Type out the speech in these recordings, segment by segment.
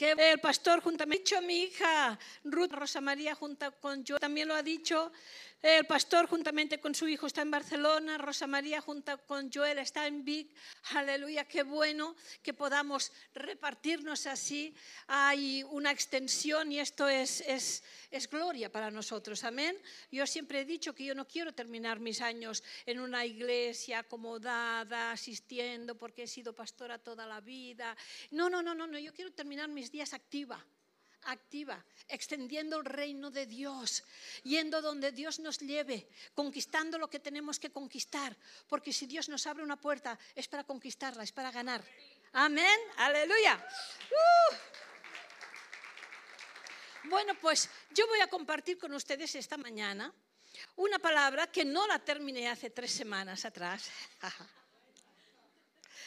que el pastor juntamente, dicho mi hija Ruth Rosa María junto con yo, también lo ha dicho, el pastor juntamente con su hijo está en Barcelona, Rosa María junto con Joel está en Vic. Aleluya, qué bueno que podamos repartirnos así. Hay una extensión y esto es, es, es gloria para nosotros. Amén. Yo siempre he dicho que yo no quiero terminar mis años en una iglesia acomodada, asistiendo, porque he sido pastora toda la vida. No, no, no, no, no. yo quiero terminar mis días activa activa, extendiendo el reino de Dios, yendo donde Dios nos lleve, conquistando lo que tenemos que conquistar, porque si Dios nos abre una puerta es para conquistarla, es para ganar. Amén, aleluya. Uh. Bueno, pues yo voy a compartir con ustedes esta mañana una palabra que no la terminé hace tres semanas atrás.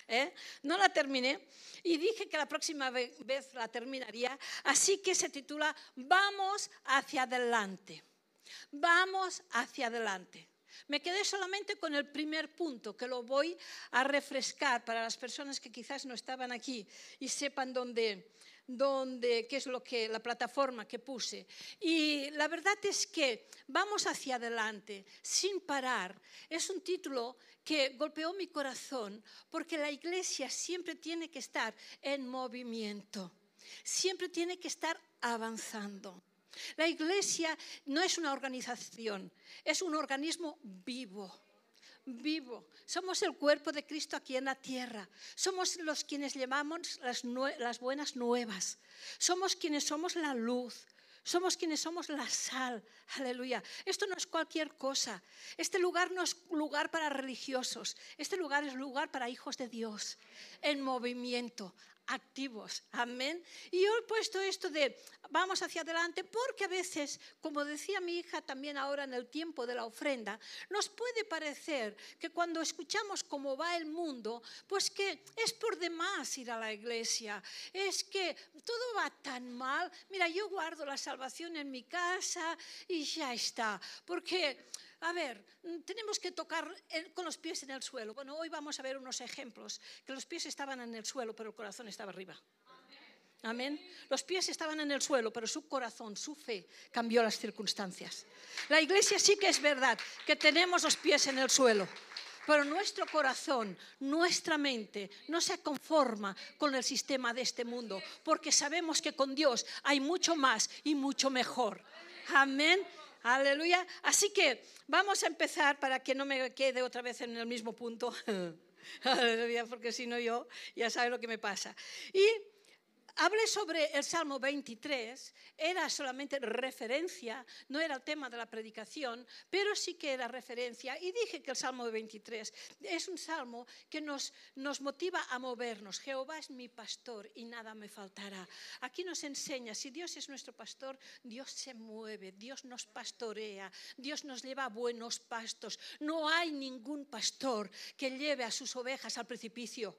¿eh? No la terminé y dije que la próxima vez la terminaría, así que se titula Vamos hacia adelante. Vamos hacia adelante. Me quedé solamente con el primer punto, que lo voy a refrescar para las personas que quizás no estaban aquí y sepan dónde, dónde, qué es lo que la plataforma que puse. Y la verdad es que vamos hacia adelante sin parar. Es un título que golpeó mi corazón porque la iglesia siempre tiene que estar en movimiento, siempre tiene que estar avanzando. La iglesia no es una organización, es un organismo vivo vivo. Somos el cuerpo de Cristo aquí en la tierra. Somos los quienes llevamos las, buenas nuevas. Somos quienes somos la luz. Somos quienes somos la sal. Aleluya. Esto no es cualquier cosa. Este lugar no es lugar para religiosos. Este lugar es lugar para hijos de Dios en movimiento, activos. Amén. Y yo he puesto esto de vamos hacia adelante porque a veces, como decía mi hija también ahora en el tiempo de la ofrenda, nos puede parecer que cuando escuchamos cómo va el mundo, pues que es por demás ir a la iglesia, es que todo va tan mal. Mira, yo guardo la salvación en mi casa y ya está. Porque a ver, tenemos que tocar con los pies en el suelo. Bueno, hoy vamos a ver unos ejemplos, que los pies estaban en el suelo, pero el corazón estaba arriba. Amén. Los pies estaban en el suelo, pero su corazón, su fe cambió las circunstancias. La iglesia sí que es verdad que tenemos los pies en el suelo, pero nuestro corazón, nuestra mente no se conforma con el sistema de este mundo, porque sabemos que con Dios hay mucho más y mucho mejor. Amén. Aleluya. Así que vamos a empezar para que no me quede otra vez en el mismo punto. Aleluya, porque si no yo ya sabe lo que me pasa. Y Hablé sobre el Salmo 23, era solamente referencia, no era el tema de la predicación, pero sí que era referencia. Y dije que el Salmo 23 es un salmo que nos, nos motiva a movernos. Jehová es mi pastor y nada me faltará. Aquí nos enseña, si Dios es nuestro pastor, Dios se mueve, Dios nos pastorea, Dios nos lleva a buenos pastos. No hay ningún pastor que lleve a sus ovejas al precipicio.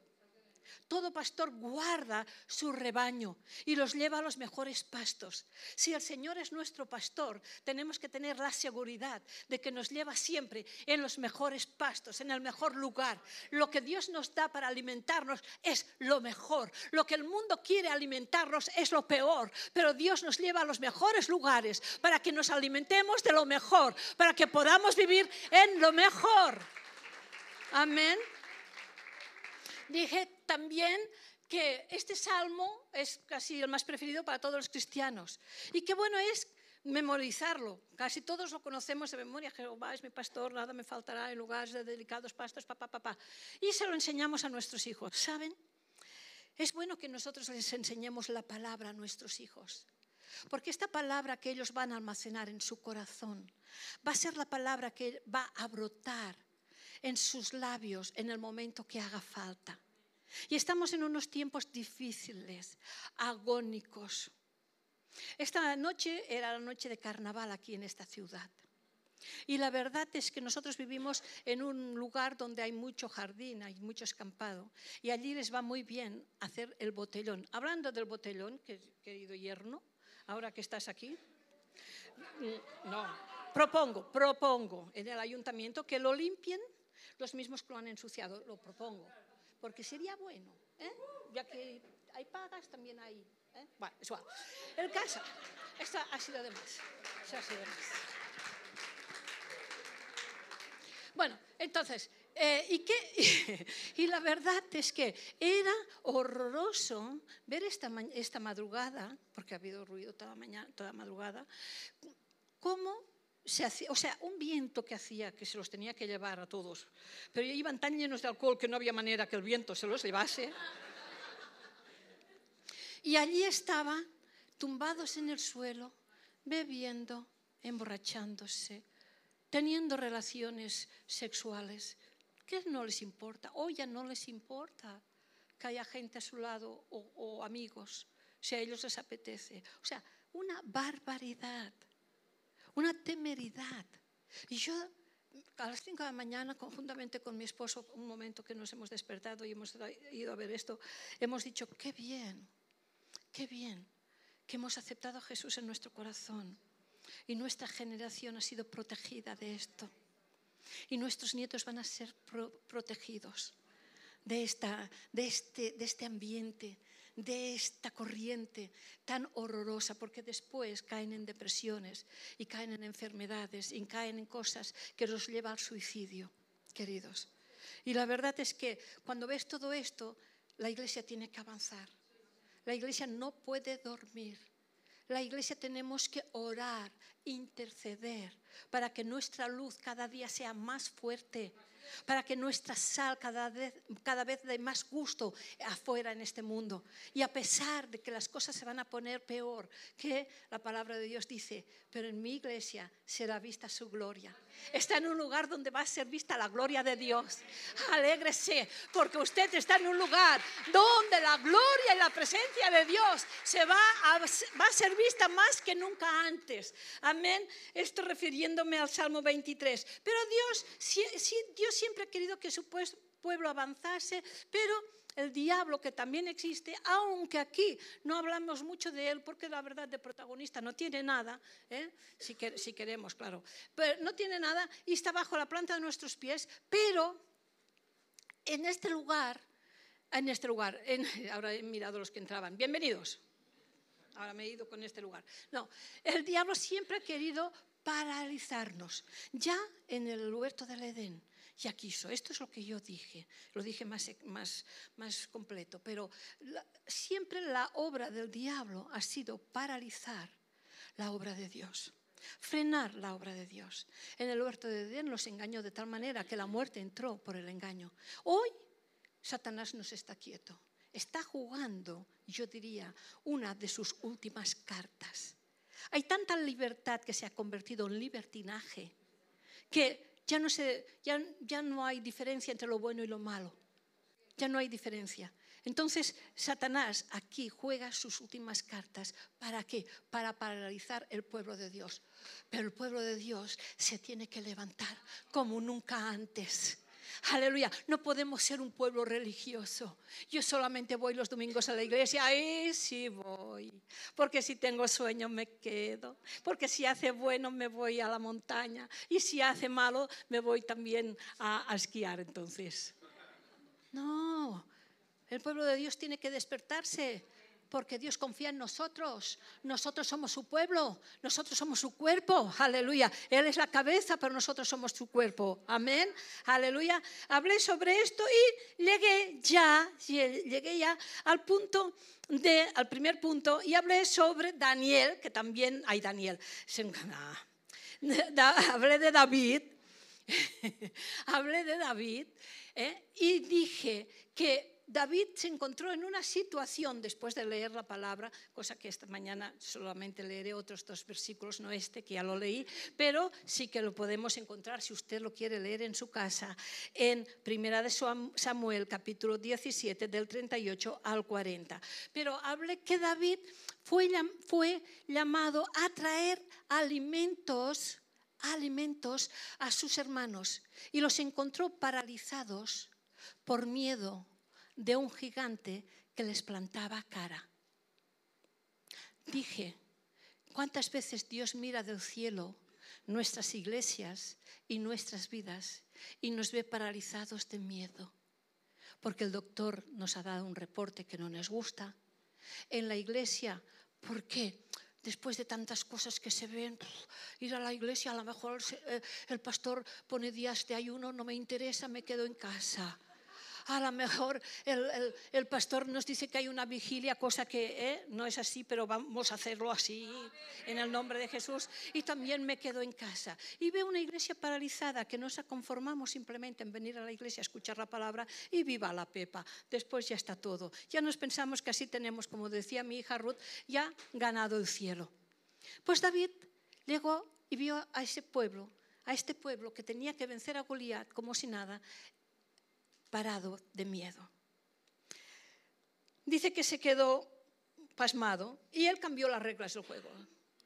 Todo pastor guarda su rebaño y los lleva a los mejores pastos. Si el Señor es nuestro pastor, tenemos que tener la seguridad de que nos lleva siempre en los mejores pastos, en el mejor lugar. Lo que Dios nos da para alimentarnos es lo mejor. Lo que el mundo quiere alimentarnos es lo peor, pero Dios nos lleva a los mejores lugares para que nos alimentemos de lo mejor, para que podamos vivir en lo mejor. Amén. Dije también que este salmo es casi el más preferido para todos los cristianos. Y qué bueno es memorizarlo. Casi todos lo conocemos de memoria. Jehová es mi pastor, nada me faltará en lugares de delicados pastos, papá, papá. Y se lo enseñamos a nuestros hijos. ¿Saben? Es bueno que nosotros les enseñemos la palabra a nuestros hijos. Porque esta palabra que ellos van a almacenar en su corazón va a ser la palabra que va a brotar en sus labios en el momento que haga falta. Y estamos en unos tiempos difíciles, agónicos. Esta noche era la noche de carnaval aquí en esta ciudad. Y la verdad es que nosotros vivimos en un lugar donde hay mucho jardín, hay mucho escampado, y allí les va muy bien hacer el botellón. Hablando del botellón, querido yerno, ahora que estás aquí, mm, no, propongo, propongo en el ayuntamiento que lo limpien los mismos que lo han ensuciado, lo propongo, porque sería bueno, ¿eh? ya que hay pagas, también hay ¿eh? Bueno, es igual. El caso, esto ha sido de más. Ha sido de. Bueno, entonces, eh, ¿y, qué? y la verdad es que era horroroso ver esta, esta madrugada, porque ha habido ruido toda, mañana, toda madrugada, cómo o sea, un viento que hacía que se los tenía que llevar a todos, pero iban tan llenos de alcohol que no había manera que el viento se los llevase. Y allí estaban, tumbados en el suelo, bebiendo, emborrachándose, teniendo relaciones sexuales. ¿Qué no les importa? Hoy ya no les importa que haya gente a su lado o amigos, si a ellos les apetece. O sea, una barbaridad, una temeridad. Y yo a las 5 de la mañana, conjuntamente con mi esposo, un momento que nos hemos despertado y hemos ido a ver esto, hemos dicho, qué bien, Qué bien que hemos aceptado a Jesús en nuestro corazón y nuestra generación ha sido protegida de esto. Y nuestros nietos van a ser protegidos de, esta, de, este, de este ambiente, de esta corriente tan horrorosa, porque después caen en depresiones y caen en enfermedades y caen en cosas que los llevan al suicidio, queridos. Y la verdad es que cuando ves todo esto, la iglesia tiene que avanzar. La iglesia no puede dormir. La iglesia tenemos que orar, interceder, para que nuestra luz cada día sea más fuerte, para que nuestra sal cada vez, cada vez dé más gusto afuera en este mundo. Y a pesar de que las cosas se van a poner peor, que la palabra de Dios dice, pero en mi iglesia será vista su gloria. Está en un lugar donde va a ser vista la gloria de Dios. Alégrese, porque usted está en un lugar donde la gloria y la presencia de Dios se va a, va a ser vista más que nunca antes. Amén. Esto refiriéndome al Salmo 23. Pero Dios, Dios siempre ha querido que su pueblo avanzase, pero el diablo que también existe, aunque aquí no hablamos mucho de él, porque la verdad de protagonista no tiene nada, ¿eh? si, si, queremos, claro, pero no tiene nada y está bajo la planta de nuestros pies, pero en este lugar, en este lugar, ahora he mirado los que entraban, bienvenidos. Ahora me he ido con este lugar. No, el diablo siempre ha querido paralizarnos. Ya en el huerto del Edén, ya quiso. Esto es lo que yo dije, lo dije más, más, más completo, pero siempre la obra del diablo ha sido paralizar la obra de Dios frenar la obra de Dios. En el huerto de Edén los engañó de tal manera que la muerte entró por el engaño. Hoy Satanás no está quieto, está jugando, yo diría, una de sus últimas cartas. Hay tanta libertad que se ha convertido en libertinaje que ya no, ya, ya no hay diferencia entre lo bueno y lo malo. Ya no hay diferencia. Entonces, Satanás aquí juega sus últimas cartas. ¿Para qué? Para paralizar el pueblo de Dios. Pero el pueblo de Dios se tiene que levantar como nunca antes. Aleluya, no podemos ser un pueblo religioso. Yo solamente voy los domingos a la iglesia, ahí sí voy. Porque si tengo sueño me quedo. Porque si hace bueno me voy a la montaña. Y si hace malo me voy también a, a esquiar entonces. No, el pueblo de Dios tiene que despertarse porque Dios confía en nosotros. Nosotros somos su pueblo, nosotros somos su cuerpo. Aleluya. Él es la cabeza, pero nosotros somos su cuerpo. Amén. Aleluya. Hablé sobre esto y llegué ya, llegué ya al punto de, al primer punto y hablé sobre Daniel, que también hay Daniel. hablé de David. hablé de David ¿eh? y dije que David se encontró en una situación después de leer la palabra, cosa que esta mañana solamente leeré otros dos versículos, no este, que ya lo leí, pero sí que lo podemos encontrar si usted lo quiere leer en su casa, en Primera de Samuel, capítulo 17, del 38 al 40. Pero hable que David fue, fue llamado a traer alimentos alimentos a sus hermanos y los encontró paralizados por miedo de un gigante que les plantaba cara. Dije, ¿cuántas veces Dios mira del cielo nuestras iglesias y nuestras vidas y nos ve paralizados de miedo? Porque el doctor nos ha dado un reporte que no nos gusta, en la iglesia. ¿Por qué? Después de tantas cosas que se ven, ir a la iglesia, a lo mejor eh, el pastor pone días de ayuno, no me interesa, me quedo en casa a lo mejor el, pastor nos dice que hay una vigilia, cosa que eh, no es así, pero vamos a hacerlo así en el nombre de Jesús. Y también me quedo en casa. Y veo una iglesia paralizada, que nos conformamos simplemente en venir a la iglesia a escuchar la palabra y viva la pepa. Después ya está todo. Ya nos pensamos que así tenemos, como decía mi hija Ruth, ya ganado el cielo. Pues David llegó y vio a ese pueblo, a este pueblo que tenía que vencer a Goliat como si nada, parado de miedo. Dice que se quedó pasmado y él cambió las reglas del juego.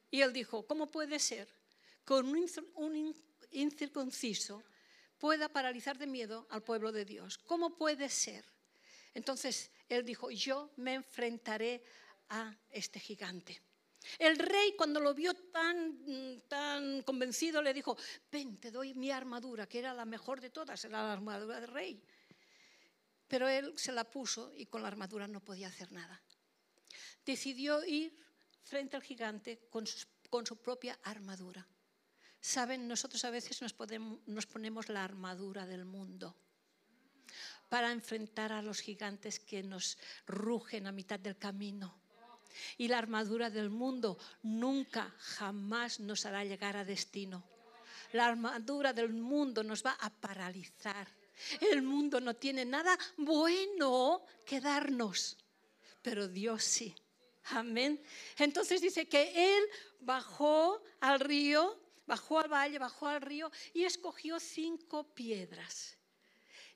Y él dijo, ¿cómo puede ser que un incircunciso pueda paralizar de miedo al pueblo de Dios? ¿Cómo puede ser? Entonces él dijo, yo me enfrentaré a este gigante. El rey cuando lo vio tan, tan convencido le dijo, ven, te doy mi armadura, que era la mejor de todas, era la armadura del rey. Pero él se la puso y con la armadura no podía hacer nada. Decidió ir frente al gigante con su, propia armadura. Saben, nosotros a veces nos, ponemos la armadura del mundo para enfrentar a los gigantes que nos rugen a mitad del camino. Y la armadura del mundo nunca, jamás nos hará llegar a destino. La armadura del mundo nos va a paralizar el mundo no tiene nada bueno que darnos, pero Dios sí. Amén. Entonces dice que Él bajó al río, bajó al valle, bajó al río y escogió cinco piedras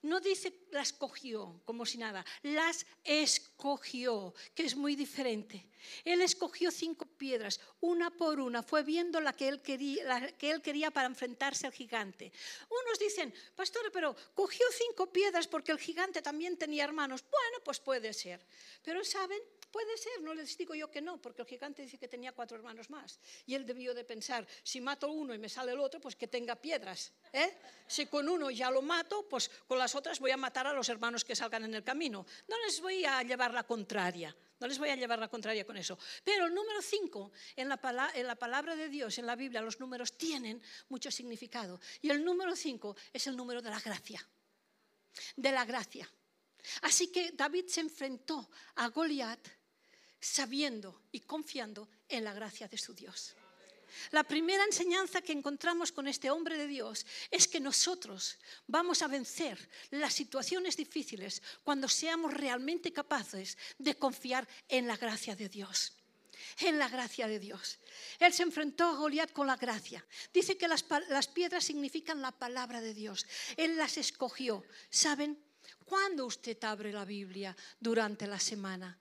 no dice las cogió como si nada, las escogió, que es muy diferente. Él escogió cinco piedras, una por una, fue viendo la que él quería, para enfrentarse al gigante. Unos dicen, pastor, pero cogió cinco piedras porque el gigante también tenía hermanos. Bueno, pues puede ser. Pero saben, Puede ser, no les digo yo que no, porque el gigante dice que tenía cuatro hermanos más. Y él debió de pensar, si mato uno y me sale el otro, pues que tenga piedras. ¿eh? Si con uno ya lo mato, pues con las otras voy a matar a los hermanos que salgan en el camino. No les voy a llevar la contraria. No les voy a llevar la contraria con eso. Pero el número cinco, en la, en la palabra de Dios, en la Biblia, los números tienen mucho significado. Y el número cinco es el número de la gracia. De la gracia. Así que David se enfrentó a Goliat sabiendo y confiando en la gracia de su Dios. La primera enseñanza que encontramos con este hombre de Dios es que nosotros vamos a vencer las situaciones difíciles cuando seamos realmente capaces de confiar en la gracia de Dios. En la gracia de Dios. Él se enfrentó a Goliat con la gracia. Dice que las, las piedras significan la palabra de Dios. Él las escogió. ¿Saben? Cuando usted abre la Biblia durante la semana,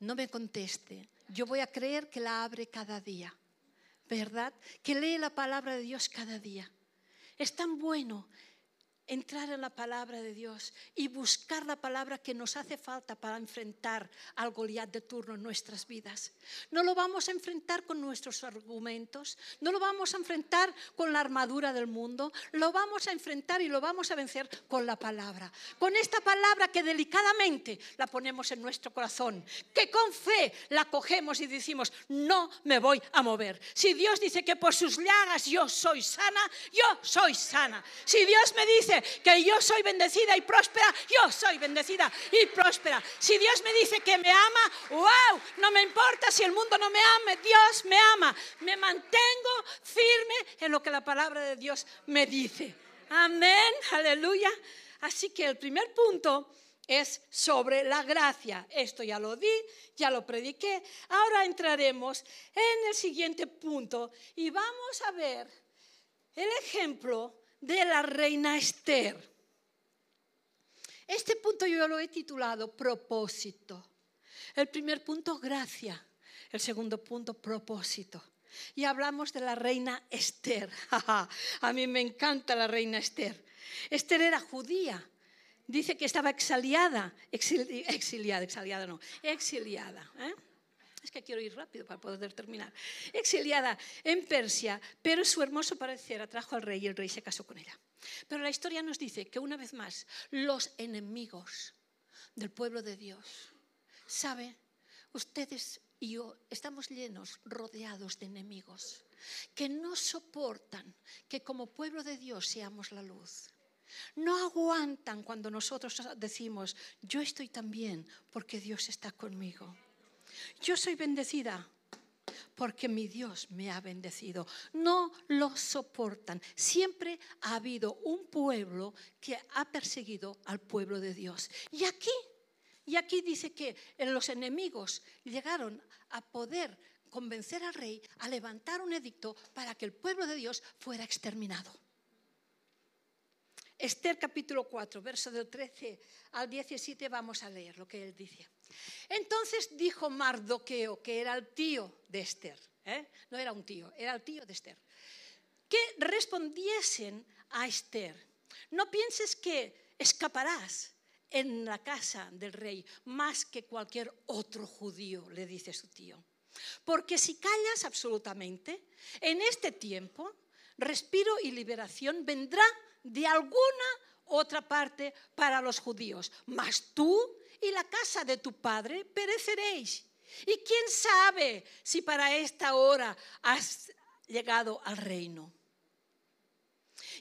no me conteste. Yo voy a creer que la abre cada día, ¿verdad? Que lee la palabra de Dios cada día. Es tan bueno entrar en la palabra de Dios y buscar la palabra que nos hace falta para enfrentar al Goliat de turno en nuestras vidas. No lo vamos a enfrentar con nuestros argumentos, no lo vamos a enfrentar con la armadura del mundo, lo vamos a enfrentar y lo vamos a vencer con la palabra. Con esta palabra que delicadamente la ponemos en nuestro corazón, que con fe la cogemos y decimos, no me voy a mover. Si Dios dice que por sus llagas yo soy sana, yo soy sana. Si Dios me dice que yo soy bendecida y próspera, yo soy bendecida y próspera. Si Dios me dice que me ama, wow, no me importa si el mundo no me ama, Dios me ama. Me mantengo firme en lo que la palabra de Dios me dice. Amén, aleluya. Así que el primer punto es sobre la gracia. Esto ya lo di, ya lo prediqué. Ahora entraremos en el siguiente punto y vamos a ver el ejemplo de la reina Esther. Este punto yo lo he titulado propósito. El primer punto, gracia. El segundo punto, propósito. Y hablamos de la reina Esther. A mí me encanta la reina Esther. Esther era judía. Dice que estaba exiliada, exiliada, exiliada no, exiliada. ¿eh? Es que quiero ir rápido para poder terminar. Exiliada en Persia, pero su hermoso parecer atrajo al rey y el rey se casó con ella. Pero la historia nos dice que una vez más los enemigos del pueblo de Dios, ¿sabe? ustedes y yo estamos llenos, rodeados de enemigos que no soportan que como pueblo de Dios seamos la luz. No aguantan cuando nosotros decimos, yo estoy también porque Dios está conmigo. Yo soy bendecida porque mi Dios me ha bendecido. No lo soportan. Siempre ha habido un pueblo que ha perseguido al pueblo de Dios. Y aquí, y aquí dice que los enemigos llegaron a poder convencer al rey a levantar un edicto para que el pueblo de Dios fuera exterminado. Esther capítulo 4, verso del 13 al 17, vamos a leer lo que él dice. Entonces dijo Mardoqueo, que era el tío de Esther, ¿eh? no era un tío, era el tío de Esther, que respondiesen a Esther, no pienses que escaparás en la casa del rey más que cualquier otro judío, le dice su tío. Porque si callas absolutamente, en este tiempo, respiro y liberación vendrá de alguna otra parte para los judíos. Mas tú y la casa de tu padre pereceréis. Y quién sabe si para esta hora has llegado al reino.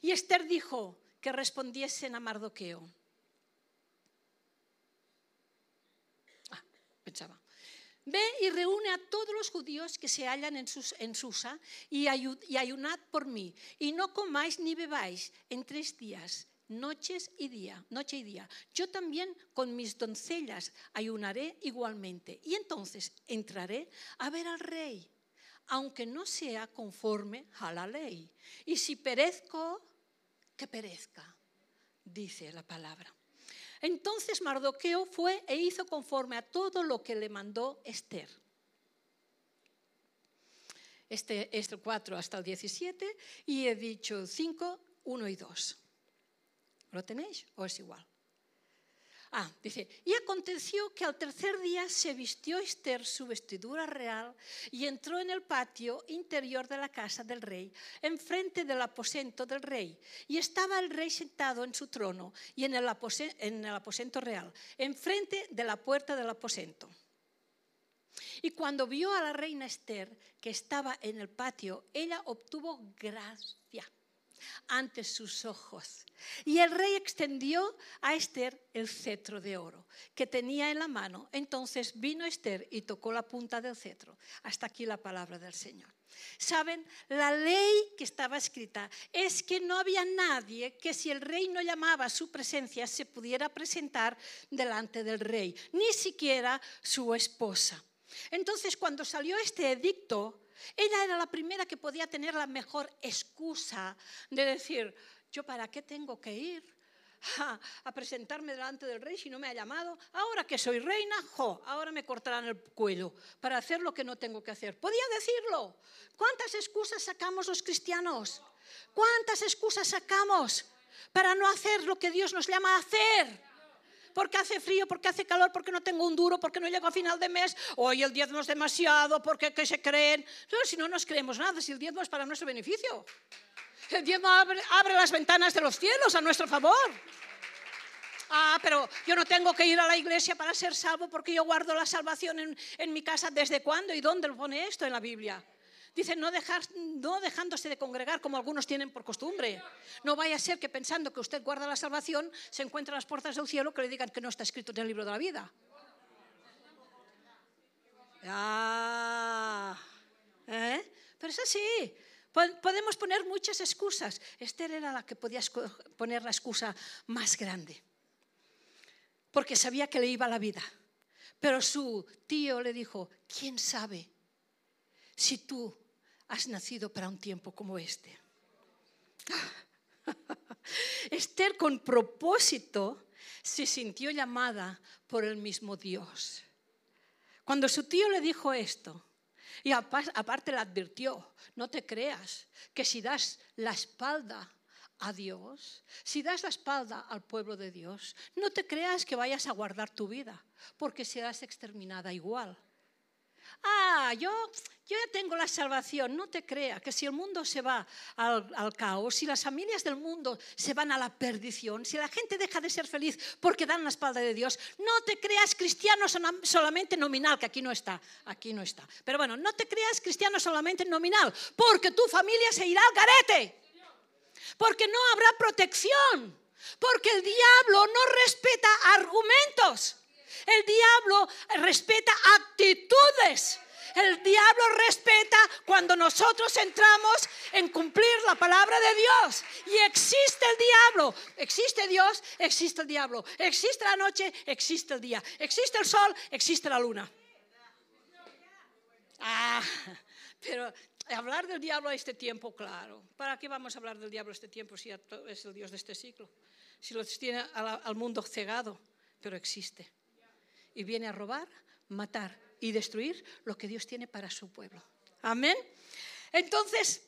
Y Esther dijo que respondiesen a Mardoqueo. Ah, pensaba. Ve y reúne a todos los judíos que se hallan en, Susa y, ayunad por mí. Y no comáis ni bebáis en tres días, noches y día, noche y día. Yo también con mis doncellas ayunaré igualmente. Y entonces entraré a ver al rey, aunque no sea conforme a la ley. Y si perezco, que perezca, dice la palabra. Entonces Mardoqueo fue e hizo conforme a todo lo que le mandó Esther. Este es el 4 hasta el 17 y he dicho 5, 1 y 2. ¿Lo tenéis o es igual? Ah, dice, y aconteció que al tercer día se vistió Esther su vestidura real y entró en el patio interior de la casa del rey, enfrente del aposento del rey. Y estaba el rey sentado en su trono y en el, aposento, en el aposento real, enfrente de la puerta del aposento. Y cuando vio a la reina Esther que estaba en el patio, ella obtuvo gracia ante sus ojos. Y el rey extendió a Esther el cetro de oro que tenía en la mano. Entonces vino Esther y tocó la punta del cetro. Hasta aquí la palabra del Señor. Saben, la ley que estaba escrita es que no había nadie que si el rey no llamaba a su presencia se pudiera presentar delante del rey, ni siquiera su esposa. Entonces, cuando salió este edicto, ella era la primera que podía tener la mejor excusa de decir, yo para qué tengo que ir a, presentarme delante del rey si no me ha llamado. Ahora que soy reina, jo, ahora me cortarán el cuello para hacer lo que no tengo que hacer. Podía decirlo. ¿Cuántas excusas sacamos los cristianos? ¿Cuántas excusas sacamos para no hacer lo que Dios nos llama a hacer? Porque hace frío, porque hace calor, porque no tengo un duro, porque no llego a final de mes, hoy el diezmo es demasiado, porque ¿qué se creen? No, si no nos creemos nada, si el diezmo es para nuestro beneficio. El diezmo abre, las ventanas de los cielos a nuestro favor. Ah, pero yo no tengo que ir a la iglesia para ser salvo porque yo guardo la salvación en, en mi casa. ¿Desde cuándo y dónde lo pone esto en la Biblia? Dice, no, dejar, no dejándose de congregar como algunos tienen por costumbre. No vaya a ser que pensando que usted guarda la salvación, se encuentre las puertas del cielo que le digan que no está escrito en el libro de la vida. Ah, ¿eh? Pero es así. Podemos poner muchas excusas. Esther era la que podía poner la excusa más grande. Porque sabía que le iba la vida. Pero su tío le dijo, ¿quién sabe si tú has nacido para un tiempo como este. Esther con propósito se sintió llamada por el mismo Dios. Cuando su tío le dijo esto, y aparte le advirtió, no te creas que si das la espalda a Dios, si das la espalda al pueblo de Dios, no te creas que vayas a guardar tu vida, porque serás exterminada igual. Ah, yo, yo ya tengo la salvación, no te creas que si el mundo se va al, caos, si las familias del mundo se van a la perdición, si la gente deja de ser feliz porque dan la espalda de Dios, no te creas cristiano solamente nominal, que aquí no está, aquí no está. Pero bueno, no te creas cristiano solamente nominal, porque tu familia se irá al garete, porque no habrá protección, porque el diablo no respeta argumentos, el diablo respeta actitudes. El diablo respeta cuando nosotros entramos en cumplir la palabra de Dios. Y existe el diablo. Existe Dios, existe el diablo. Existe la noche, existe el día. Existe el sol, existe la luna. Ah, pero hablar del diablo a este tiempo, claro. ¿Para qué vamos a hablar del diablo a este tiempo si es el Dios de este siglo? Si lo tiene al mundo cegado, pero existe. Y viene a robar, matar y destruir lo que Dios tiene para su pueblo. Amén. Entonces,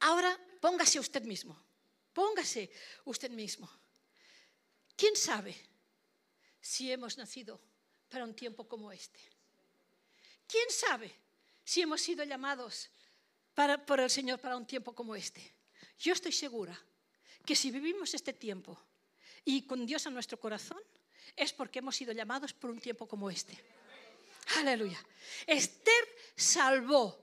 ahora póngase usted mismo. Póngase usted mismo. ¿Quién sabe si hemos nacido para un tiempo como este? ¿Quién sabe si hemos sido llamados por el Señor para un tiempo como este? Yo estoy segura que si vivimos este tiempo y con Dios a nuestro corazón, es porque hemos sido llamados por un tiempo como este. Aleluya. Esther salvó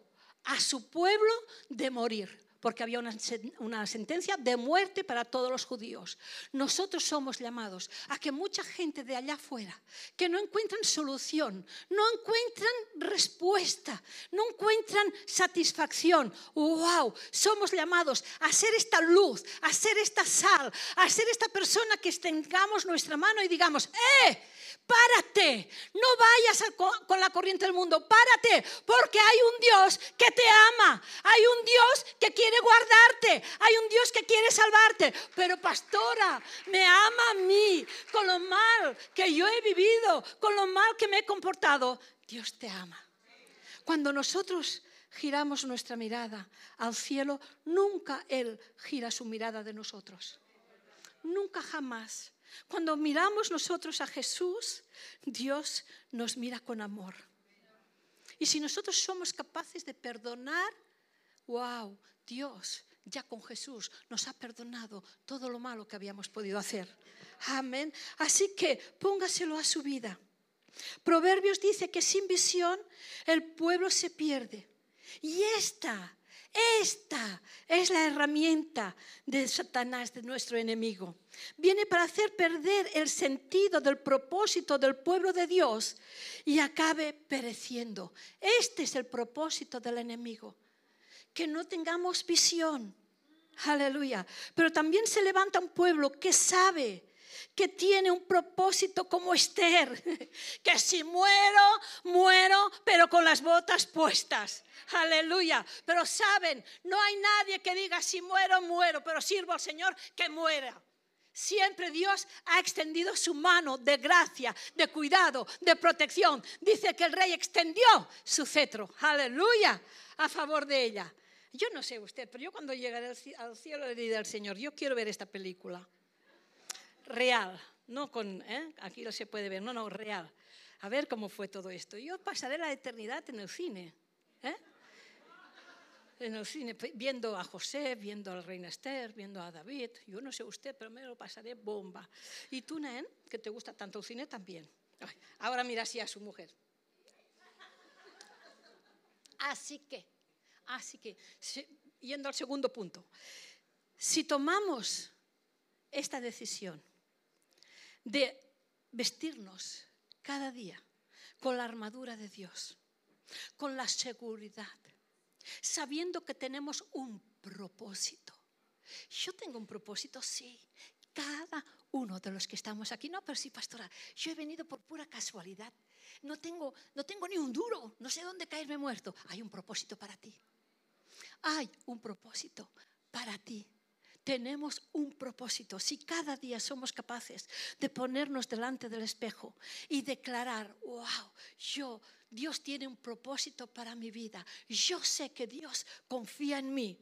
a su pueblo de morir porque había una, sentencia de muerte para todos los judíos. Nosotros somos llamados a que mucha gente de allá afuera, que no encuentran solución, no encuentran respuesta, no encuentran satisfacción, wow, somos llamados a ser esta luz, a ser esta sal, a ser esta persona que extendamos nuestra mano y digamos, ¡eh! Párate, no vayas con la corriente del mundo, párate, porque hay un Dios que te ama, hay un Dios que quiere guardarte, hay un Dios que quiere salvarte. Pero pastora, me ama a mí con lo mal que yo he vivido, con lo mal que me he comportado. Dios te ama. Cuando nosotros giramos nuestra mirada al cielo, nunca Él gira su mirada de nosotros. Nunca jamás. Cuando miramos nosotros a Jesús, Dios nos mira con amor. Y si nosotros somos capaces de perdonar, wow, Dios ya con Jesús nos ha perdonado todo lo malo que habíamos podido hacer. Amén. Así que póngaselo a su vida. Proverbios dice que sin visión el pueblo se pierde. Y esta esta es la herramienta de Satanás, de nuestro enemigo. Viene para hacer perder el sentido del propósito del pueblo de Dios y acabe pereciendo. Este es el propósito del enemigo. Que no tengamos visión. Aleluya. Pero también se levanta un pueblo que sabe que tiene un propósito como Esther, que si muero, muero, pero con las botas puestas. Aleluya. Pero saben, no hay nadie que diga si muero, muero, pero sirvo al Señor que muera. Siempre Dios ha extendido su mano de gracia, de cuidado, de protección. Dice que el rey extendió su cetro, aleluya, a favor de ella. Yo no sé usted, pero yo cuando llegaré al cielo le diré al Señor, yo quiero ver esta película. Real, no con, ¿eh? aquí lo se puede ver, no, no, real. A ver cómo fue todo esto. Yo pasaré la eternidad en el cine. ¿eh? en el cine viendo a José, viendo al reina Esther, viendo a David. Yo no sé usted, pero me lo pasaré bomba. Y tú, Nen, que te gusta tanto el cine también. ahora mira así a su mujer. Así que, así que, yendo al segundo punto, si tomamos esta decisión de vestirnos cada día con la armadura de Dios, con la seguridad, sabiendo que tenemos un propósito. Yo tengo un propósito, sí. Cada uno de los que estamos aquí, no, pero sí, pastora, yo he venido por pura casualidad. No tengo, no tengo ni un duro, no sé dónde caerme muerto. Hay un propósito para ti. Hay un propósito para ti tenemos un propósito. Si cada día somos capaces de ponernos delante del espejo y declarar, wow, yo, Dios tiene un propósito para mi vida. Yo sé que Dios confía en mí.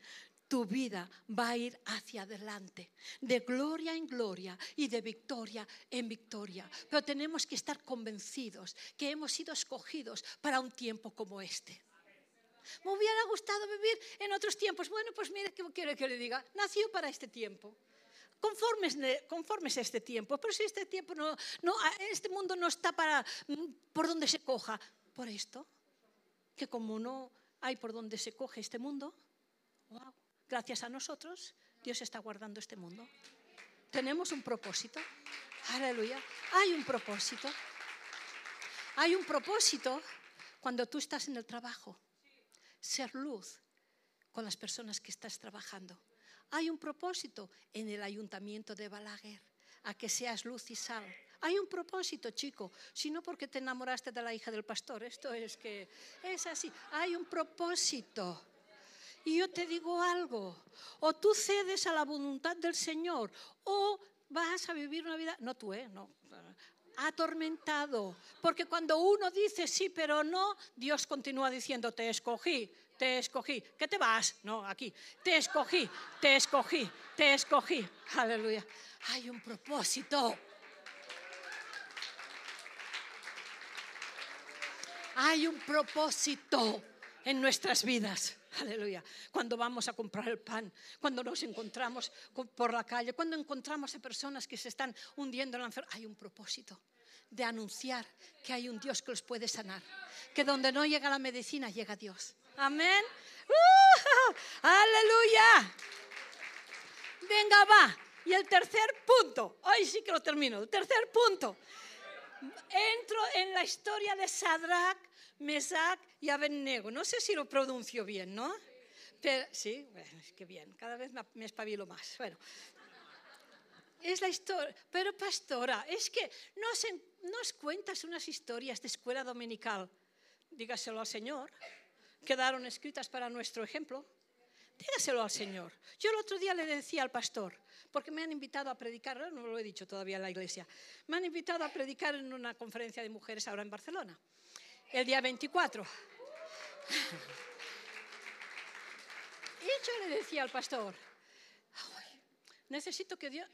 Tu vida va a ir hacia adelante, de gloria en gloria y de victoria en victoria. Pero tenemos que estar convencidos que hemos sido escogidos para un tiempo como este. Me hubiera gustado vivir en otros tiempos. Bueno, pues mire, ¿qué quiere que le diga? Nació para este tiempo. Conformes, conformes a este tiempo. Pero si este tiempo no, no, este mundo no está para mm, por donde se coja. Por esto, que como no hay por donde se coge este mundo, gracias a nosotros, Dios está guardando este mundo. Tenemos un propósito. Aleluya. Hay un propósito. Hay un propósito cuando tú estás en el trabajo. Ser luz con las personas que estás trabajando. Hay un propósito en el ayuntamiento de Balaguer, a que seas luz y sal. Hay un propósito, chico, si no porque te enamoraste de la hija del pastor. Esto es que es así. Hay un propósito. Y yo te digo algo, o tú cedes a la voluntad del Señor o vas a vivir una vida, no tú, ¿eh? No, atormentado. Porque cuando uno dice sí, pero no, Dios continúa diciendo, te escogí, te escogí. ¿Qué te vas? No, aquí. Te escogí, te escogí, te escogí. Aleluya. Hay un propósito. Hay un propósito en nuestras vidas. Aleluya. Cuando vamos a comprar el pan, cuando nos encontramos por la calle, cuando encontramos a personas que se están hundiendo en la enfermedad, hay un propósito de anunciar que hay un Dios que los puede sanar. Que donde no llega la medicina, llega Dios. Amén. ¡Uh! aleluya. Venga, va. Y el tercer punto, hoy sí que lo termino, el tercer punto. Entro en la historia de Sadrach, Mesach y Abednego. No sé si lo pronuncio bien, ¿no? Pero, sí, bueno, que bien, cada vez me espabilo más. Bueno, es la historia. Pero pastora, es que nos, nos cuentas unas historias de escuela dominical. Dígaselo al Señor. Quedaron escritas para nuestro ejemplo. Dígaselo al Señor. Yo el otro día le decía al pastor, porque me han invitado a predicar, no lo he dicho todavía en la iglesia, me han invitado a predicar en una conferencia de mujeres ahora en Barcelona el día 24. Y yo le decía al pastor, necesito que Dios...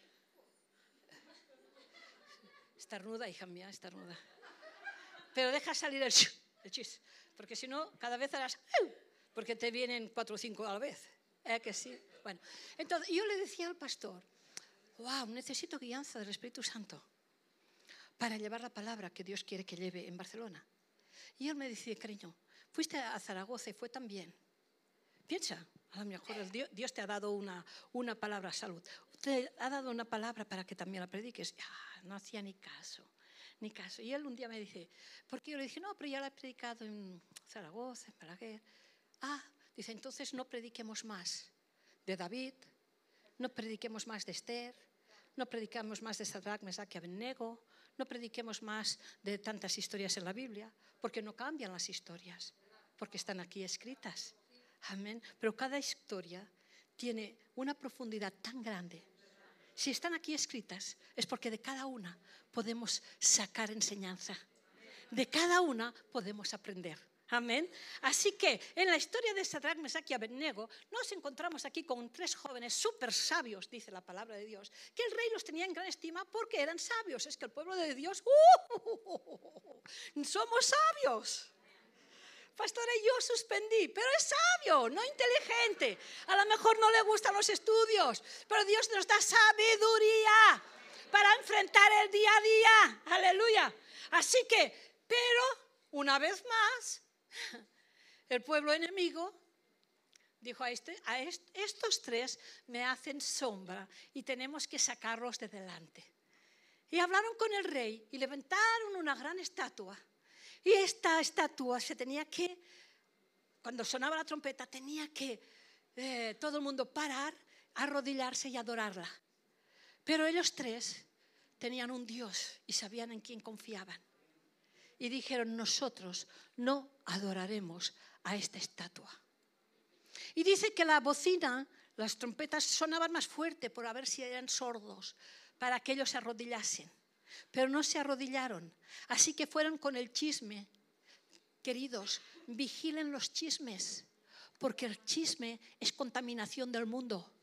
Estarnuda, hija mía, estarnuda. Pero deja salir el, chis, porque si no, cada vez harás... Porque te vienen cuatro o cinco a la vez. ¿Eh que sí? Bueno, entonces yo le decía al pastor, wow, necesito guianza del Espíritu Santo para llevar la palabra que Dios quiere que lleve en Barcelona. Y él me decía, cariño, fuiste a Zaragoza y fue tan bien. Piensa, a lo mejor Dios, te ha dado una, una palabra salud. Te ha dado una palabra para que también la prediques. Ah, no hacía ni caso, ni caso. Y él un día me dice, porque yo le dije, no, pero ya la he predicado en Zaragoza, en Balaguer. Ah, dice, entonces no prediquemos más de David, no prediquemos más de Esther, no predicamos más de Sadrach, Mesach y Abednego, no prediquemos más de tantas historias en la Biblia, porque no cambian las historias, porque están aquí escritas. Amén. Pero cada historia tiene una profundidad tan grande. Si están aquí escritas, es porque de cada una podemos sacar enseñanza. De cada una podemos aprender. Amén. Así que en la historia de Sadrach, Mesach y Abednego nos encontramos aquí con tres jóvenes súper sabios, dice la palabra de Dios, que el rey los tenía en gran estima porque eran sabios. Es que el pueblo de Dios, ¡uh! somos sabios. Pastora, yo suspendí, pero es sabio, no inteligente. A lo mejor no le gustan los estudios, pero Dios nos da sabiduría para enfrentar el día a día. Aleluya. Así que, pero una vez más, el pueblo enemigo dijo a, este, a estos tres me hacen sombra y tenemos que sacarlos de delante. Y hablaron con el rey y levantaron una gran estatua. Y esta estatua se tenía que, cuando sonaba la trompeta, tenía que eh, todo el mundo parar, arrodillarse y adorarla. Pero ellos tres tenían un Dios y sabían en quién confiaban y dijeron, nosotros no adoraremos a esta estatua. Y dice que la bocina, las trompetas sonaban más fuerte por ver si eran sordos, para que ellos se arrodillasen. Pero no se arrodillaron. Así que fueron con el chisme. Queridos, vigilen los chismes, porque el chisme es contaminación del mundo.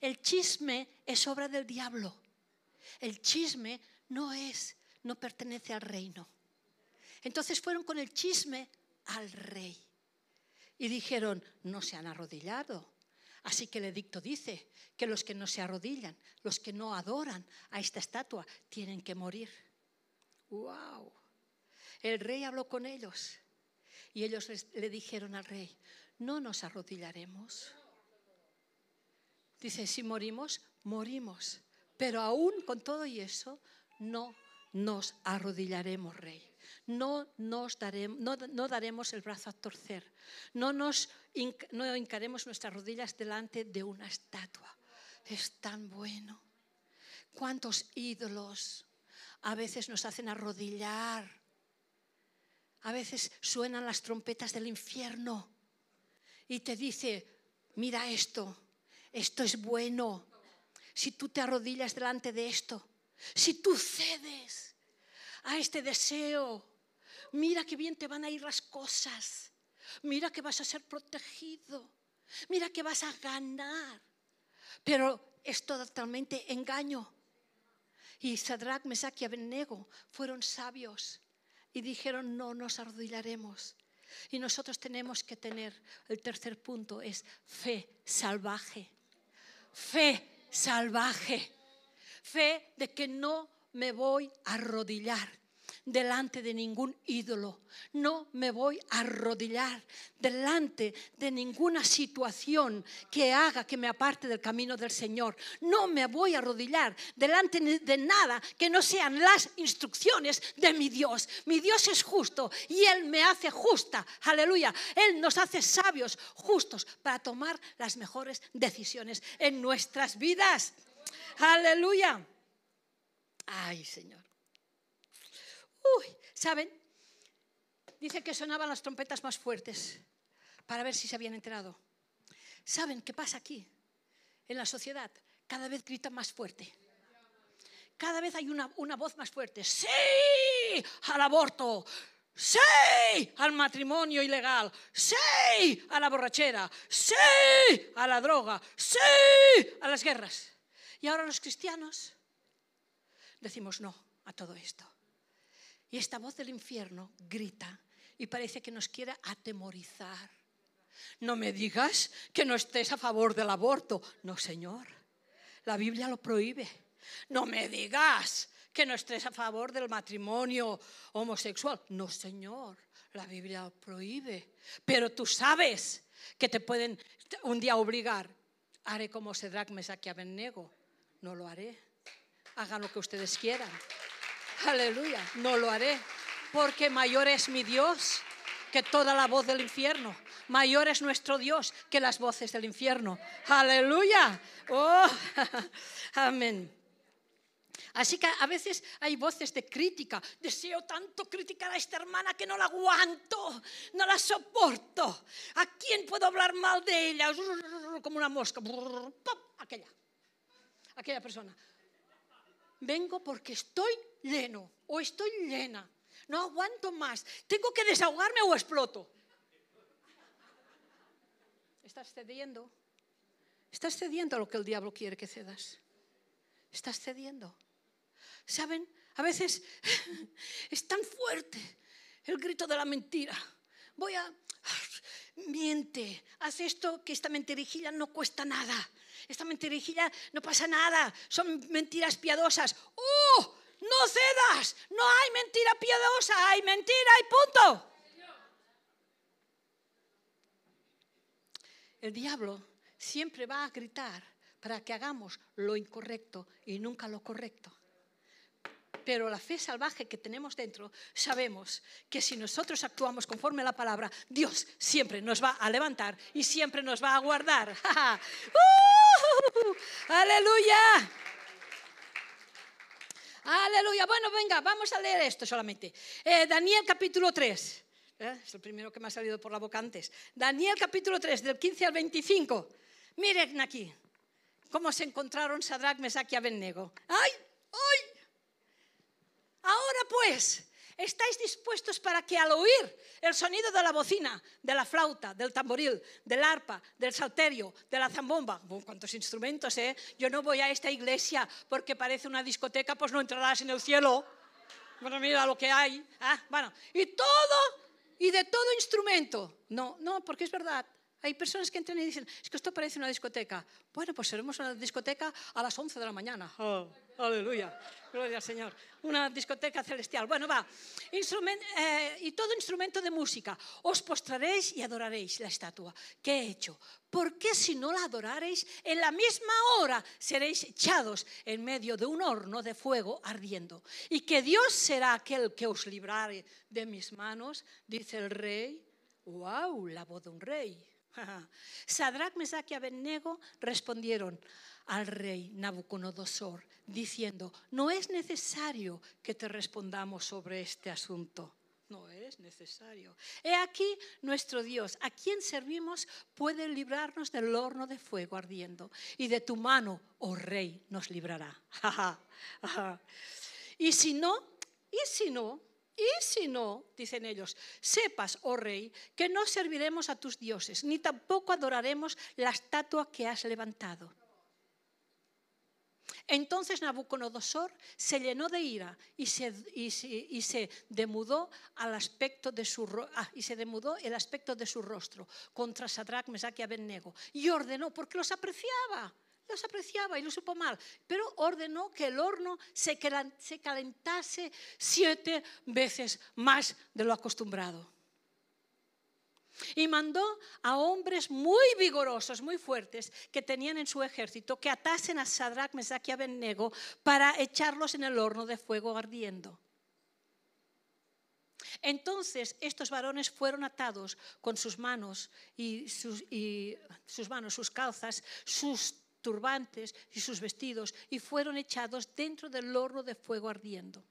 El chisme es obra del diablo. El chisme no es, no pertenece al reino. Entonces fueron con el chisme al rey. Y dijeron, no se han arrodillado. Así que el edicto dice que los que no se arrodillan, los que no adoran a esta estatua, tienen que morir. ¡Wow! El rey habló con ellos y ellos le dijeron al rey, no nos arrodillaremos. Dice, si morimos, morimos. Pero aún con todo y eso, no nos arrodillaremos, rey. No, nos daremos, no, daremos el brazo a torcer. No, nos, no nuestras rodillas delante de una estatua. Es tan bueno. ¿Cuántos ídolos a veces nos hacen arrodillar? A veces suenan las trompetas del infierno y te dice, mira esto, esto es bueno. Si tú te arrodillas delante de esto, si tú cedes a este deseo, mira qué bien te van a ir las cosas. Mira que vas a ser protegido. Mira que vas a ganar. Pero es totalmente engaño. Y Sadrach, Mesach y Abednego fueron sabios y dijeron, no nos arrodillaremos. Y nosotros tenemos que tener, el tercer punto es fe salvaje. Fe salvaje. Fe de que no me voy a arrodillar delante de ningún ídolo. No me voy a arrodillar delante de ninguna situación que haga que me aparte del camino del Señor. No me voy a arrodillar delante de nada que no sean las instrucciones de mi Dios. Mi Dios es justo y Él me hace justa. Aleluya. Él nos hace sabios, justos, para tomar las mejores decisiones en nuestras vidas. Aleluya. Ay, Señor. Uy, ¿saben? Dice que sonaban las trompetas más fuertes para ver si se habían enterado. ¿Saben qué pasa aquí? En la sociedad cada vez gritan más fuerte. Cada vez hay una, una voz más fuerte. Sí al aborto. Sí al matrimonio ilegal. Sí a la borrachera. Sí a la droga. Sí a las guerras. Y ahora los cristianos decimos no a todo esto. Y esta voz del infierno grita y parece que nos quiere atemorizar. No me digas que no estés a favor del aborto. No, Señor. La Biblia lo prohíbe. No me digas que no estés a favor del matrimonio homosexual. No, Señor. La Biblia lo prohíbe. Pero tú sabes que te pueden un día obligar. Haré como Cedrak, Mesach y. No lo haré. Hagan lo que ustedes quieran. Aleluya, no lo haré, porque mayor es mi Dios que toda la voz del infierno. Mayor es nuestro Dios que las voces del infierno. Aleluya. Oh, amén. Así que a veces hay voces de crítica. Deseo tanto criticar a esta hermana que no la aguanto, no la soporto. ¿A quién puedo hablar mal de ella? Como una mosca. Aquella. Aquella persona. Vengo porque estoy lleno o estoy llena. No aguanto más. Tengo que desahogarme o exploto. Estás cediendo. Estás cediendo a lo que el diablo quiere que cedas. Estás cediendo. ¿Saben? A veces es tan fuerte el grito de la mentira. Voy a... Miente, haz esto que esta mentirijilla no cuesta nada. Esta mentirijilla no pasa nada. Son mentiras piadosas. ¡Oh! no cedas, no hay mentira piadosa, hay mentira y punto. El diablo siempre va a gritar para que hagamos lo incorrecto y nunca lo correcto. Pero la fe salvaje que tenemos dentro, sabemos que si nosotros actuamos conforme a la palabra, Dios siempre nos va a levantar y siempre nos va a guardar. ¡Uh! ¡Aleluya! Aleluya. Bueno, venga, vamos a leer esto solamente. Eh, Daniel capítulo 3. Eh, es el primero que me ha salido por la boca antes. Daniel capítulo 3, del 15 al 25. Miren aquí cómo se encontraron Sadrach, Mesach y Abednego. ¡Ay! ¡Ay! Ahora pues, ¿Estáis dispuestos para que al oír el sonido de la bocina, de la flauta, del tamboril, del arpa, del salterio, de la zambomba, cuántos instrumentos, ¿eh? Yo no voy a esta iglesia porque parece una discoteca, pues no entrarás en el cielo. Bueno, mira lo que hay. Ah, bueno, y todo y de todo instrumento. No, no, porque es verdad. Hay personas que entran y dicen, es que esto parece una discoteca. Bueno, pues seremos una discoteca a las 11 de la mañana. Oh, aleluya, gloria al Señor. Una discoteca celestial. Bueno, va. Eh, y todo instrumento de música. Os postraréis y adoraréis la estatua. ¿Qué he hecho? Porque si no la adoraréis, en la misma hora seréis echados en medio de un horno de fuego ardiendo. Y que Dios será aquel que os librare de mis manos, dice el rey. ¡Wow! La voz de un rey. Sadrach, Mesach y Abednego respondieron al rey Nabucodonosor diciendo, no es necesario que te respondamos sobre este asunto. No es necesario. He aquí nuestro Dios, a quien servimos, puede librarnos del horno de fuego ardiendo. Y de tu mano, oh rey, nos librará. y si no, y si no, y si no, dicen ellos, sepas, oh rey, que no serviremos a tus dioses, ni tampoco adoraremos la estatua que has levantado. Entonces Nabucodonosor se llenó de ira y se, y se, demudó al aspecto de su ah, y se demudó el aspecto de su rostro contra Sadrach, Mesach y Abednego y ordenó porque los apreciaba los apreciaba y lo supo mal, pero ordenó que el horno se calentase siete veces más de lo acostumbrado. Y mandó a hombres muy vigorosos, muy fuertes, que tenían en su ejército, que atasen a Sadrach, Mesach y Abednego para echarlos en el horno de fuego ardiendo. Entonces estos varones fueron atados con sus manos y sus, y sus manos, sus calzas, sus turbantes y sus vestidos y fueron echados dentro del horno de fuego ardiendo.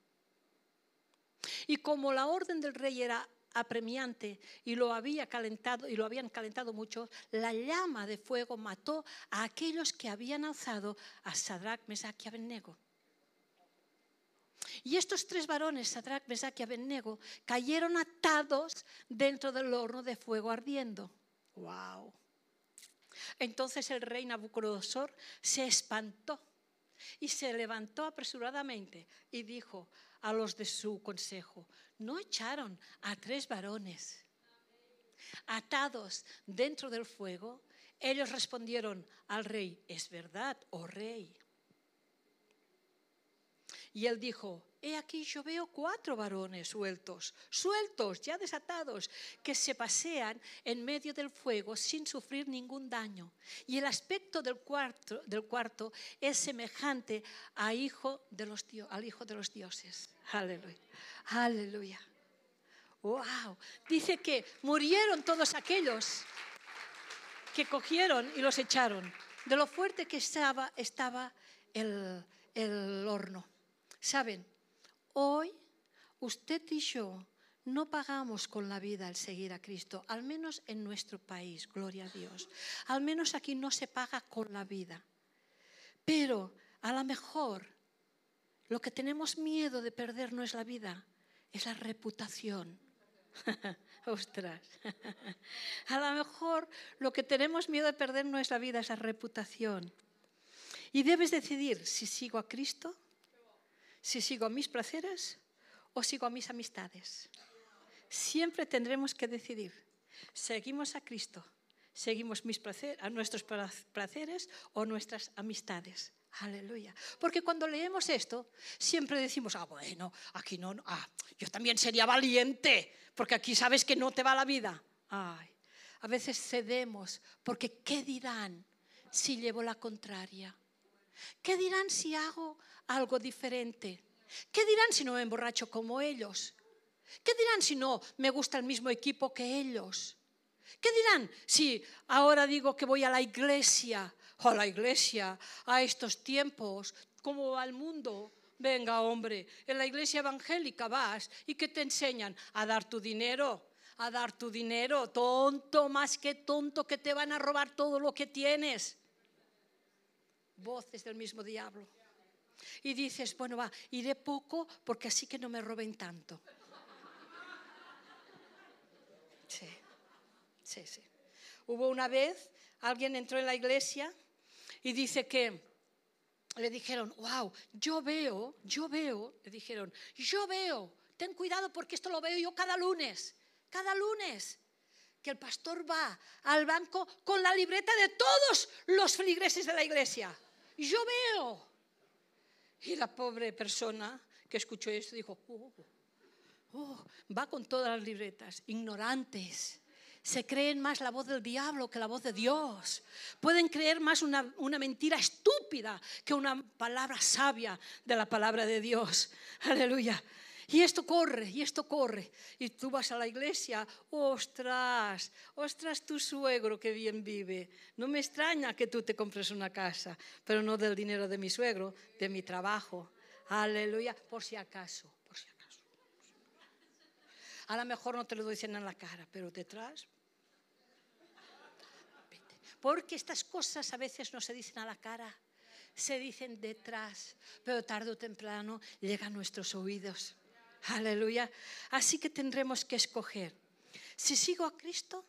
Y como la orden del rey era apremiante y lo había calentado y lo habían calentado mucho, la llama de fuego mató a aquellos que habían alzado a Sadrach, Mesach y Abednego. Y estos tres varones, Sadrach, Mesach y Abednego, cayeron atados dentro del horno de fuego ardiendo. ¡Wow! Entonces el rey Nabucodonosor se espantó y se levantó apresuradamente y dijo a los de su consejo, no echaron a tres varones atados dentro del fuego. Ellos respondieron al rey, es verdad, oh rey. Y él dijo, he aquí yo veo cuatro varones sueltos, sueltos, ya desatados, que se pasean en medio del fuego sin sufrir ningún daño. Y el aspecto del cuarto, es semejante al hijo de los dioses. Aleluya. Aleluya. Wow. Dice que murieron todos aquellos que cogieron y los echaron. De lo fuerte que estaba, estaba el horno. Saben, hoy usted y yo no pagamos con la vida el seguir a Cristo, al menos en nuestro país, gloria a Dios. Al menos aquí no se paga con la vida. Pero a lo mejor lo que tenemos miedo de perder no es la vida, es la reputación. Ostras. a lo mejor lo que tenemos miedo de perder no es la vida, es la reputación. Y debes decidir si sigo a Cristo si sigo mis placeres o sigo mis amistades. Siempre tendremos que decidir. ¿Seguimos a Cristo? ¿Seguimos mis a nuestros placeres o nuestras amistades? Aleluya. Porque cuando leemos esto, siempre decimos, ah, bueno, aquí no, ah, yo también sería valiente, porque aquí sabes que no te va la vida. Ay, a veces cedemos, porque ¿qué dirán si llevo la contraria? ¿Qué dirán si hago algo diferente? ¿Qué dirán si no me emborracho como ellos? ¿Qué dirán si no me gusta el mismo equipo que ellos? ¿Qué dirán si ahora digo que voy a la iglesia? O a la iglesia, a estos tiempos, ¿cómo va el mundo? Venga, hombre, en la iglesia evangélica vas y que te enseñan a dar tu dinero, a dar tu dinero, tonto más que tonto, que te van a robar todo lo que tienes. Voces del mismo diablo y dices, bueno, va, iré poco porque así que no me roben tanto. Sí, sí, sí. Hubo una vez, alguien entró en la iglesia y dice que le dijeron, wow, yo veo, yo veo, le dijeron, yo veo, ten cuidado porque esto lo veo yo cada lunes. cada lunes que el pastor va al banco con la libreta de todos los feligreses de la iglesia. Yo veo. Y la pobre persona que escuchó esto dijo, oh, oh, va con todas las libretas, ignorantes. Se creen más la voz del diablo que la voz de Dios. Pueden creer más una, una mentira estúpida que una palabra sabia de la palabra de Dios. Aleluya. Y esto corre, y esto corre. Y tú vas a la iglesia, ostras, ostras tu suegro que bien vive. No me extraña que tú te compres una casa, pero no del dinero de mi suegro, de mi trabajo. Aleluya, por si acaso, por si acaso. A lo mejor no te lo dicen en la cara, pero detrás. Porque estas cosas a veces no se dicen a la cara, se dicen detrás, pero tarde o temprano llegan a nuestros oídos. Aleluya. Así que tendremos que escoger. Si sigo a Cristo,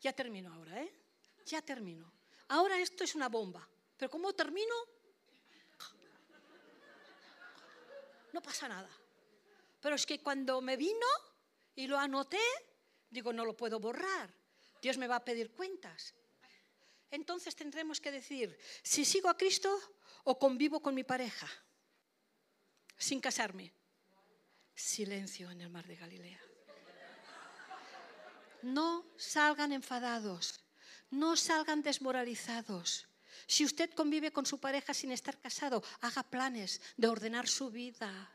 ya termino ahora, ¿eh? Ya termino. Ahora esto es una bomba, pero como termino, no pasa nada. Pero es que cuando me vino y lo anoté, digo, no lo puedo borrar. Dios me va a pedir cuentas. Entonces tendremos que decir si sigo a Cristo o convivo con mi pareja, sin casarme silencio en el mar de Galilea. No salgan enfadados, no salgan desmoralizados. Si usted convive con su pareja sin estar casado, haga planes de ordenar su vida.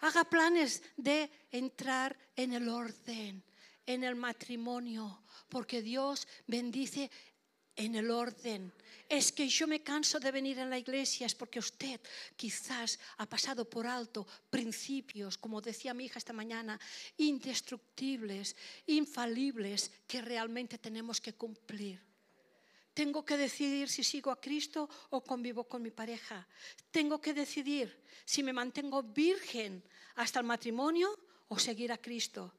Haga planes de entrar en el orden, en el matrimonio, porque Dios bendice en el orden. Es que yo me canso de venir a la iglesia, es porque usted quizás ha pasado por alto principios, como decía mi hija esta mañana, indestructibles, infalibles, que realmente tenemos que cumplir. Tengo que decidir si sigo a Cristo o convivo con mi pareja. Tengo que decidir si me mantengo virgen hasta el matrimonio o seguir a Cristo.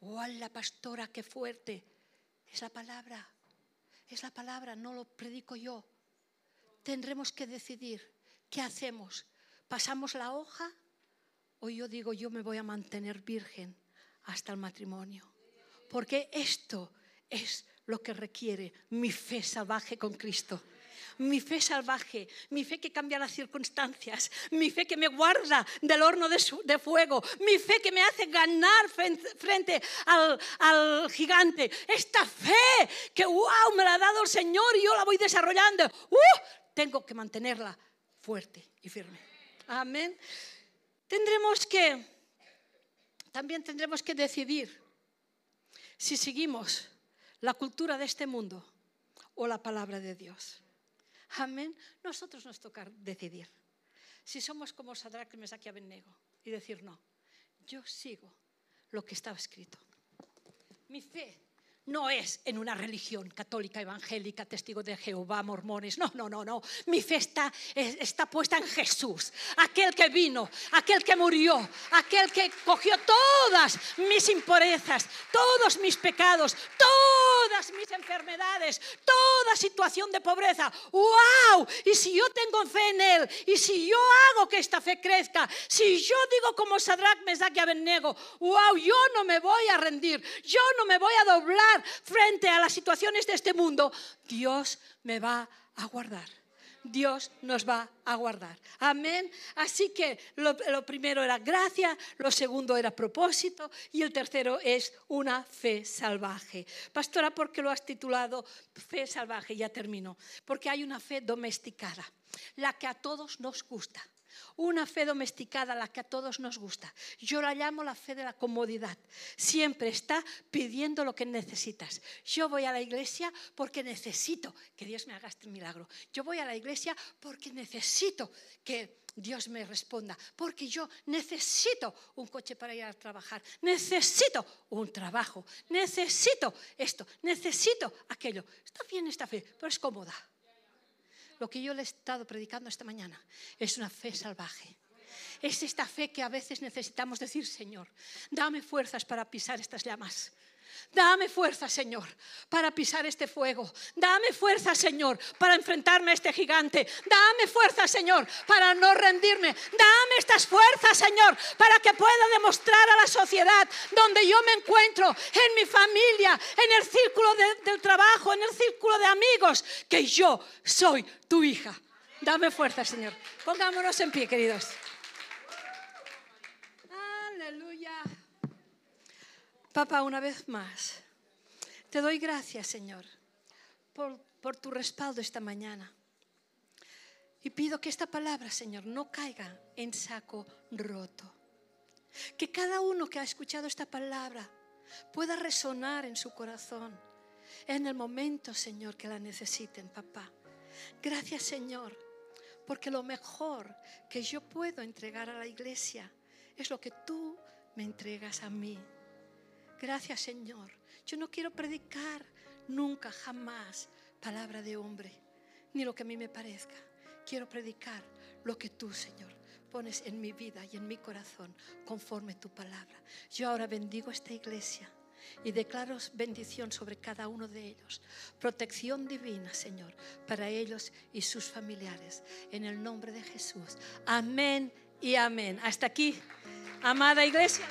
¡Oh, la pastora, qué fuerte! Es la palabra. Es la palabra, no lo predico yo. Tendremos que decidir qué hacemos. ¿Pasamos la hoja o yo digo yo me voy a mantener virgen hasta el matrimonio? Porque esto es lo que requiere mi fe salvaje con Cristo mi fe salvaje, mi fe que cambia las circunstancias, mi fe que me guarda del horno de, fuego, mi fe que me hace ganar frente, al, gigante. Esta fe que, wow, me la ha dado el Señor y yo la voy desarrollando. Uh, tengo que mantenerla fuerte y firme. Amén. Tendremos que, también tendremos que decidir si seguimos la cultura de este mundo o la palabra de Dios. Amén. Nosotros nos toca decidir. Si somos como Sadrach, Mesach y Abednego y decir no, yo sigo lo que estaba escrito. Mi fe no es en una religión católica, evangélica, testigo de Jehová, mormones. No, no, no, no. Mi fe está, está, puesta en Jesús, aquel que vino, aquel que murió, aquel que cogió todas mis impurezas, todos mis pecados, todas mis enfermedades, toda situación de pobreza. ¡Wow! Y si yo tengo fe en Él, y si yo hago que esta fe crezca, si yo digo como Sadrach, Mesach y Abednego, ¡wow! Yo no me voy a rendir, yo no me voy a doblar frente a las situaciones de este mundo, Dios me va a guardar. Dios nos va a guardar. Amén. Así que lo, primero era gracia, lo segundo era propósito y el tercero es una fe salvaje. Pastora, ¿por qué lo has titulado fe salvaje? Ya termino. Porque hay una fe domesticada, la que a todos nos gusta. Una fe domesticada, la que a todos nos gusta. Yo la llamo la fe de la comodidad. Siempre está pidiendo lo que necesitas. Yo voy a la iglesia porque necesito que Dios me haga este milagro. Yo voy a la iglesia porque necesito que Dios me responda, porque yo necesito un coche para ir a trabajar, necesito un trabajo, necesito esto, necesito aquello. Está bien esta fe, pero es cómoda lo que yo le he estado predicando esta mañana es una fe salvaje. Es esta fe que a veces necesitamos decir, Señor, dame fuerzas para pisar estas llamas. Dame fuerza, Señor, para pisar este fuego. Dame fuerza, Señor, para enfrentarme a este gigante. Dame fuerza, Señor, para no rendirme. Dame estas fuerzas, Señor, para que pueda demostrar a la sociedad donde yo me encuentro, en mi familia, en el círculo del trabajo, en el círculo de amigos, que yo soy tu hija. Dame fuerza, Señor. Pongámonos en pie, queridos. Aleluya. Papá, una vez más, te doy gracias, Señor, por, por, tu respaldo esta mañana. Y pido que esta palabra, Señor, no caiga en saco roto. Que cada uno que ha escuchado esta palabra pueda resonar en su corazón en el momento, Señor, que la necesiten, papá. Gracias, Señor, porque lo mejor que yo puedo entregar a la iglesia es lo que tú me entregas a mí. Gracias Señor. Yo no quiero predicar nunca, jamás palabra de hombre, ni lo que a mí me parezca. Quiero predicar lo que tú, Señor, pones en mi vida y en mi corazón conforme tu palabra. Yo ahora bendigo esta iglesia y declaro bendición sobre cada uno de ellos. Protección divina, Señor, para ellos y sus familiares. En el nombre de Jesús. Amén y amén. Hasta aquí, amada iglesia.